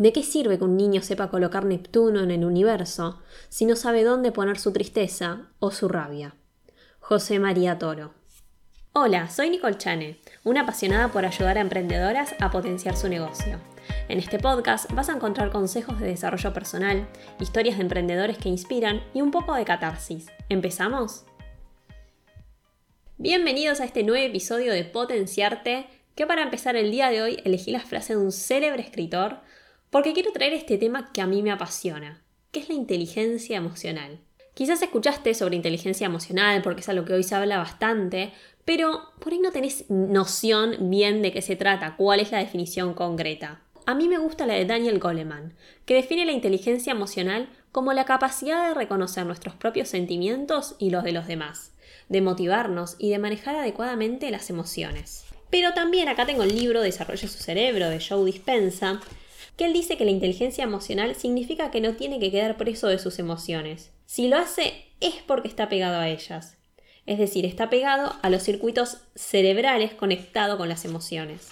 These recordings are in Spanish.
¿De qué sirve que un niño sepa colocar Neptuno en el universo si no sabe dónde poner su tristeza o su rabia? José María Toro. Hola, soy Nicole Chane, una apasionada por ayudar a emprendedoras a potenciar su negocio. En este podcast vas a encontrar consejos de desarrollo personal, historias de emprendedores que inspiran y un poco de catarsis. ¿Empezamos? Bienvenidos a este nuevo episodio de Potenciarte, que para empezar el día de hoy elegí la frase de un célebre escritor porque quiero traer este tema que a mí me apasiona, que es la inteligencia emocional. Quizás escuchaste sobre inteligencia emocional porque es algo que hoy se habla bastante, pero por ahí no tenés noción bien de qué se trata, cuál es la definición concreta. A mí me gusta la de Daniel Goleman, que define la inteligencia emocional como la capacidad de reconocer nuestros propios sentimientos y los de los demás, de motivarnos y de manejar adecuadamente las emociones. Pero también acá tengo el libro Desarrolle su cerebro de Joe Dispensa, que él dice que la inteligencia emocional significa que no tiene que quedar preso de sus emociones. Si lo hace es porque está pegado a ellas. Es decir, está pegado a los circuitos cerebrales conectado con las emociones.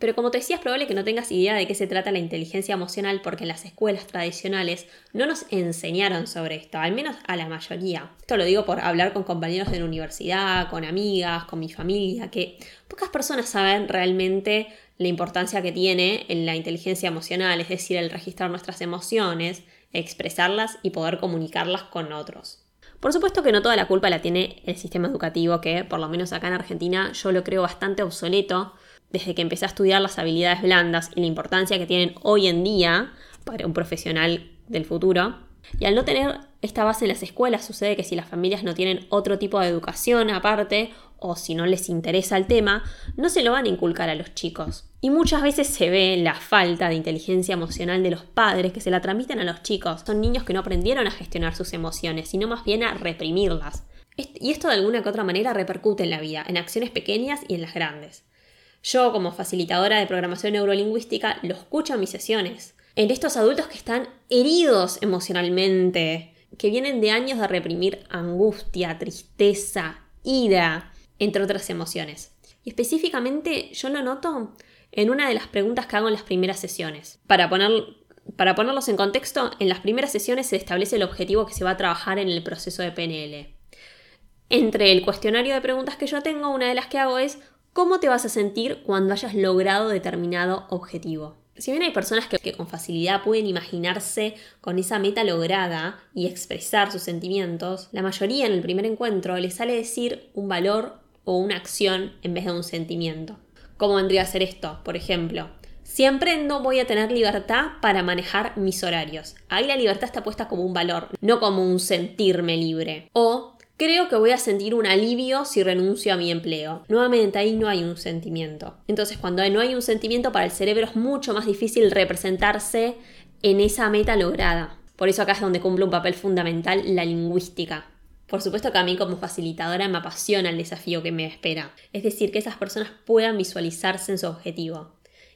Pero como te decía, es probable que no tengas idea de qué se trata la inteligencia emocional porque en las escuelas tradicionales no nos enseñaron sobre esto, al menos a la mayoría. Esto lo digo por hablar con compañeros de la universidad, con amigas, con mi familia, que pocas personas saben realmente la importancia que tiene en la inteligencia emocional, es decir, el registrar nuestras emociones, expresarlas y poder comunicarlas con otros. Por supuesto que no toda la culpa la tiene el sistema educativo, que por lo menos acá en Argentina yo lo creo bastante obsoleto desde que empecé a estudiar las habilidades blandas y la importancia que tienen hoy en día para un profesional del futuro. Y al no tener esta base en las escuelas sucede que si las familias no tienen otro tipo de educación aparte o si no les interesa el tema, no se lo van a inculcar a los chicos. Y muchas veces se ve la falta de inteligencia emocional de los padres que se la transmiten a los chicos. Son niños que no aprendieron a gestionar sus emociones, sino más bien a reprimirlas. Y esto de alguna que otra manera repercute en la vida, en acciones pequeñas y en las grandes. Yo, como facilitadora de programación neurolingüística, lo escucho en mis sesiones. En estos adultos que están heridos emocionalmente, que vienen de años de reprimir angustia, tristeza, ira, entre otras emociones. Y específicamente yo lo noto en una de las preguntas que hago en las primeras sesiones. Para, poner, para ponerlos en contexto, en las primeras sesiones se establece el objetivo que se va a trabajar en el proceso de PNL. Entre el cuestionario de preguntas que yo tengo, una de las que hago es ¿cómo te vas a sentir cuando hayas logrado determinado objetivo? Si bien hay personas que, con facilidad pueden imaginarse con esa meta lograda y expresar sus sentimientos, la mayoría en el primer encuentro les sale decir un valor o una acción en vez de un sentimiento. ¿Cómo vendría a ser esto? Por ejemplo, si emprendo voy a tener libertad para manejar mis horarios. Ahí la libertad está puesta como un valor, no como un sentirme libre. O creo que voy a sentir un alivio si renuncio a mi empleo. Nuevamente ahí no hay un sentimiento. Entonces cuando no hay un sentimiento para el cerebro es mucho más difícil representarse en esa meta lograda. Por eso acá es donde cumple un papel fundamental la lingüística. Por supuesto que a mí como facilitadora me apasiona el desafío que me espera, es decir, que esas personas puedan visualizarse en su objetivo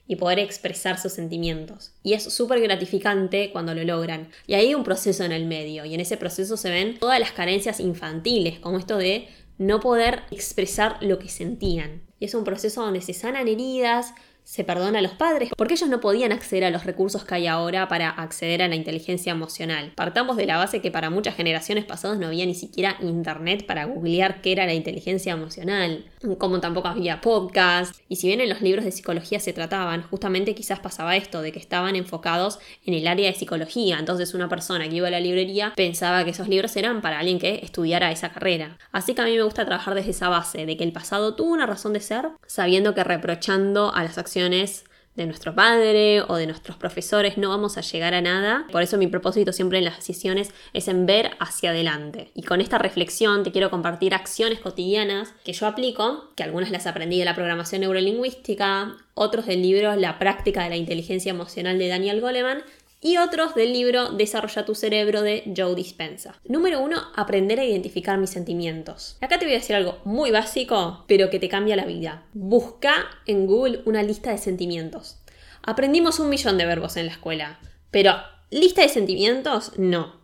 y poder expresar sus sentimientos. Y es súper gratificante cuando lo logran. Y hay un proceso en el medio, y en ese proceso se ven todas las carencias infantiles, como esto de no poder expresar lo que sentían. Y es un proceso donde se sanan heridas, se perdona a los padres porque ellos no podían acceder a los recursos que hay ahora para acceder a la inteligencia emocional. Partamos de la base que para muchas generaciones pasadas no había ni siquiera internet para googlear qué era la inteligencia emocional, como tampoco había podcast. Y si bien en los libros de psicología se trataban, justamente quizás pasaba esto, de que estaban enfocados en el área de psicología. Entonces una persona que iba a la librería pensaba que esos libros eran para alguien que estudiara esa carrera. Así que a mí me gusta trabajar desde esa base, de que el pasado tuvo una razón de ser, sabiendo que reprochando a las acciones de nuestro padre o de nuestros profesores, no vamos a llegar a nada. Por eso mi propósito siempre en las sesiones es en ver hacia adelante. Y con esta reflexión te quiero compartir acciones cotidianas que yo aplico, que algunas las aprendí de la programación neurolingüística, otros del libro La práctica de la inteligencia emocional de Daniel Goleman y otros del libro Desarrolla tu cerebro de Joe Dispensa. Número uno, aprender a identificar mis sentimientos. Acá te voy a decir algo muy básico, pero que te cambia la vida. Busca en Google una lista de sentimientos. Aprendimos un millón de verbos en la escuela, pero lista de sentimientos, no.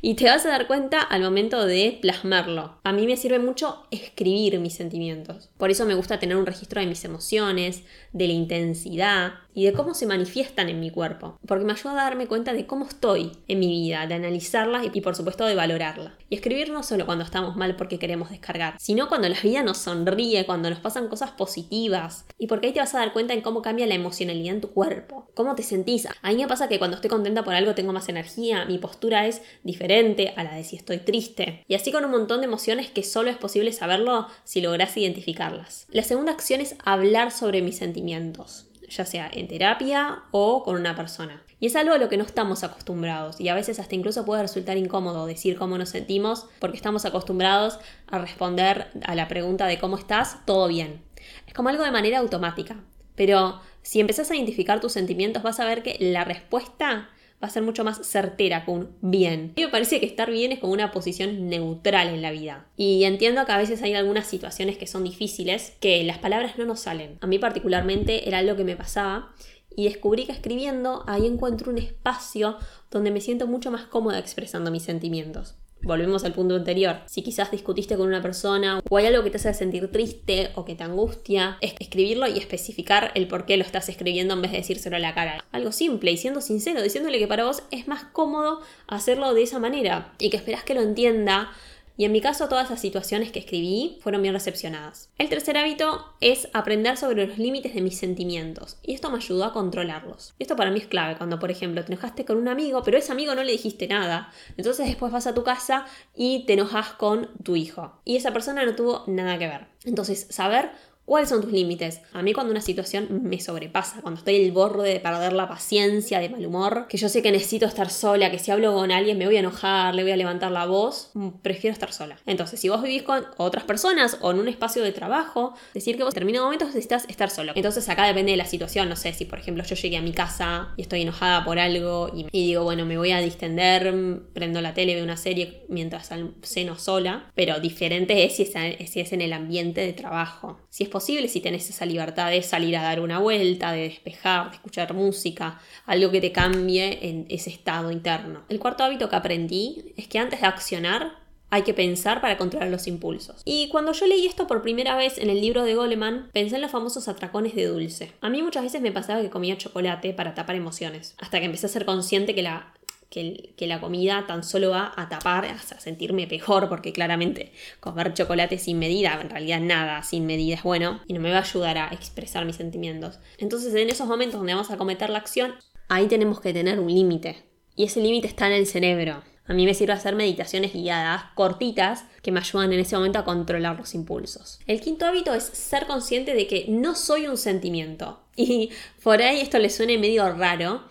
Y te vas a dar cuenta al momento de plasmarlo. A mí me sirve mucho escribir mis sentimientos. Por eso me gusta tener un registro de mis emociones, de la intensidad y de cómo se manifiestan en mi cuerpo, porque me ayuda a darme cuenta de cómo estoy en mi vida, de analizarla y por supuesto de valorarla. Y escribir no solo cuando estamos mal porque queremos descargar, sino cuando la vida nos sonríe, cuando nos pasan cosas positivas, y porque ahí te vas a dar cuenta en cómo cambia la emocionalidad en tu cuerpo, cómo te sentís. A mí me pasa que cuando estoy contenta por algo tengo más energía, mi postura es diferente a la de si estoy triste, y así con un montón de emociones que solo es posible saberlo si logras identificarlas. La segunda acción es hablar sobre mis sentimientos ya sea en terapia o con una persona. Y es algo a lo que no estamos acostumbrados y a veces hasta incluso puede resultar incómodo decir cómo nos sentimos porque estamos acostumbrados a responder a la pregunta de cómo estás, todo bien. Es como algo de manera automática. Pero si empezás a identificar tus sentimientos vas a ver que la respuesta va a ser mucho más certera con un bien. A mí me parece que estar bien es como una posición neutral en la vida. Y entiendo que a veces hay algunas situaciones que son difíciles, que las palabras no nos salen. A mí particularmente era algo que me pasaba y descubrí que escribiendo ahí encuentro un espacio donde me siento mucho más cómoda expresando mis sentimientos. Volvemos al punto anterior. Si quizás discutiste con una persona o hay algo que te hace sentir triste o que te angustia, es escribirlo y especificar el por qué lo estás escribiendo en vez de decírselo a la cara. Algo simple y siendo sincero, diciéndole que para vos es más cómodo hacerlo de esa manera y que esperás que lo entienda y en mi caso todas las situaciones que escribí fueron bien recepcionadas. El tercer hábito es aprender sobre los límites de mis sentimientos y esto me ayudó a controlarlos. esto para mí es clave cuando por ejemplo te enojaste con un amigo pero a ese amigo no le dijiste nada. Entonces después vas a tu casa y te enojas con tu hijo y esa persona no tuvo nada que ver. Entonces saber ¿Cuáles son tus límites? A mí cuando una situación me sobrepasa, cuando estoy el borde de perder la paciencia, de mal humor, que yo sé que necesito estar sola, que si hablo con alguien me voy a enojar, le voy a levantar la voz, mm, prefiero estar sola. Entonces, si vos vivís con otras personas o en un espacio de trabajo, decir que vos en determinados momentos necesitas estar solo. Entonces, acá depende de la situación, no sé, si por ejemplo yo llegué a mi casa y estoy enojada por algo y, digo, bueno, me voy a distender, prendo la tele, veo una serie mientras ceno sola, pero diferente es si es, si es en el ambiente de trabajo. Si es posible si tenés esa libertad de salir a dar una vuelta, de despejar, de escuchar música, algo que te cambie en ese estado interno. El cuarto hábito que aprendí es que antes de accionar hay que pensar para controlar los impulsos. Y cuando yo leí esto por primera vez en el libro de Goleman, pensé en los famosos atracones de dulce. A mí muchas veces me pasaba que comía chocolate para tapar emociones, hasta que empecé a ser consciente que la que, la comida tan solo va a tapar, a sentirme peor, porque claramente comer chocolate sin medida, en realidad nada sin medida es bueno, y no me va a ayudar a expresar mis sentimientos. Entonces en esos momentos donde vamos a cometer la acción, ahí tenemos que tener un límite. Y ese límite está en el cerebro. A mí me sirve hacer meditaciones guiadas, cortitas, que me ayudan en ese momento a controlar los impulsos. El quinto hábito es ser consciente de que no soy un sentimiento. Y por ahí esto le suene medio raro,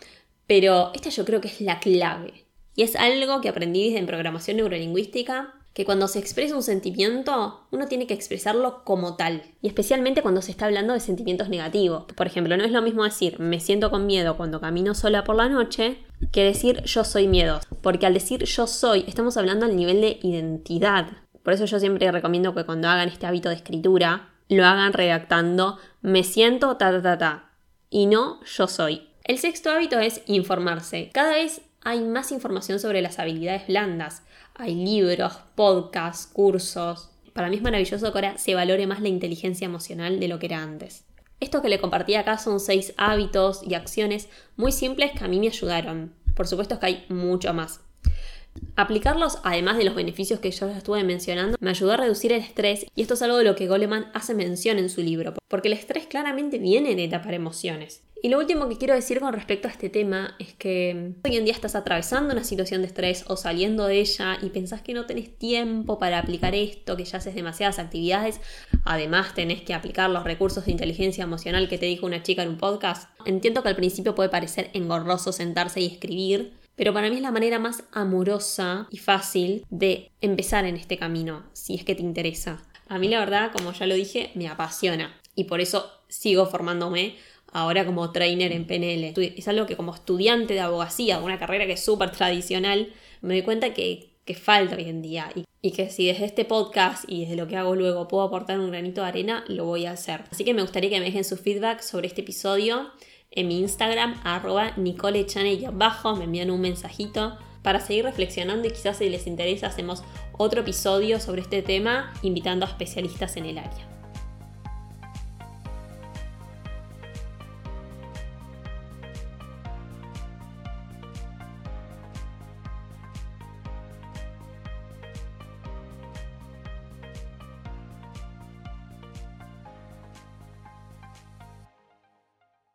pero esta yo creo que es la clave. Y es algo que aprendí en programación neurolingüística, que cuando se expresa un sentimiento, uno tiene que expresarlo como tal. Y especialmente cuando se está hablando de sentimientos negativos. Por ejemplo, no es lo mismo decir me siento con miedo cuando camino sola por la noche que decir yo soy miedo. Porque al decir yo soy, estamos hablando al nivel de identidad. Por eso yo siempre recomiendo que cuando hagan este hábito de escritura, lo hagan redactando me siento ta ta ta ta. Y no yo soy. El sexto hábito es informarse. Cada vez hay más información sobre las habilidades blandas. Hay libros, podcasts, cursos. Para mí es maravilloso que ahora se valore más la inteligencia emocional de lo que era antes. Esto que le compartí acá son seis hábitos y acciones muy simples que a mí me ayudaron. Por supuesto es que hay mucho más. Aplicarlos, además de los beneficios que yo ya estuve mencionando, me ayudó a reducir el estrés y esto es algo de lo que Goleman hace mención en su libro, porque el estrés claramente viene de tapar emociones. Y lo último que quiero decir con respecto a este tema es que hoy en día estás atravesando una situación de estrés o saliendo de ella y pensás que no tenés tiempo para aplicar esto, que ya haces demasiadas actividades, además tenés que aplicar los recursos de inteligencia emocional que te dijo una chica en un podcast. Entiendo que al principio puede parecer engorroso sentarse y escribir, pero para mí es la manera más amorosa y fácil de empezar en este camino, si es que te interesa. A mí la verdad, como ya lo dije, me apasiona y por eso sigo formándome ahora como trainer en PNL. Es algo que como estudiante de abogacía, una carrera que es súper tradicional, me doy cuenta que, que, falta hoy en día y, y, que si desde este podcast y desde lo que hago luego puedo aportar un granito de arena, lo voy a hacer. Así que me gustaría que me dejen su feedback sobre este episodio en mi Instagram, arroba bajo me envían un mensajito para seguir reflexionando y quizás si les interesa hacemos otro episodio sobre este tema invitando a especialistas en el área.